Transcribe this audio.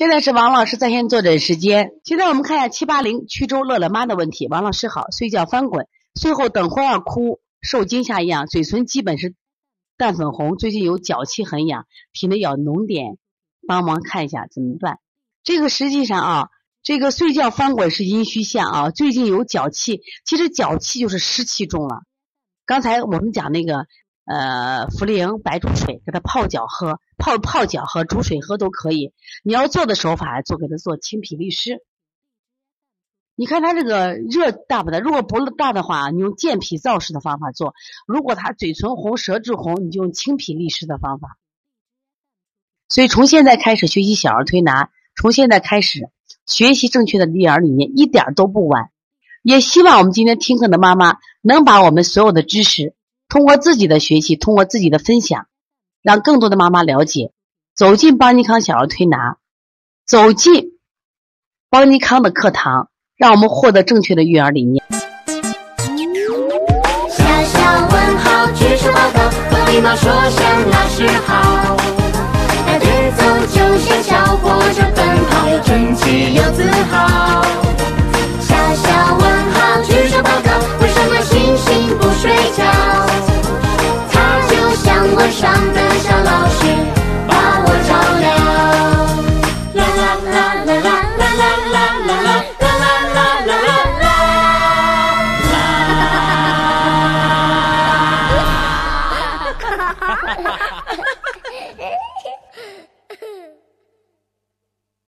现在是王老师在线坐诊时间。现在我们看一下七八零曲周乐乐妈的问题。王老师好，睡觉翻滚，睡后等会儿哭，受惊吓一样，嘴唇基本是淡粉红，最近有脚气很痒，体内有脓点，帮忙看一下怎么办？这个实际上啊，这个睡觉翻滚是阴虚象啊，最近有脚气，其实脚气就是湿气重了。刚才我们讲那个。呃，茯苓白煮水给他泡脚喝，泡泡脚喝，煮水喝都可以。你要做的手法做给他做清脾利湿。你看他这个热大不大？如果不大的话，你用健脾燥湿的方法做；如果他嘴唇红、舌质红，你就用清脾利湿的方法。所以从现在开始学习小儿推拿，从现在开始学习正确的育儿理念，一点都不晚。也希望我们今天听课的妈妈能把我们所有的知识。通过自己的学习，通过自己的分享，让更多的妈妈了解，走进邦尼康小儿推拿，走进邦尼康的课堂，让我们获得正确的育儿理念。小小问号，举手报告，和礼貌说声老师好。那节奏就像小哈哈哈哈哈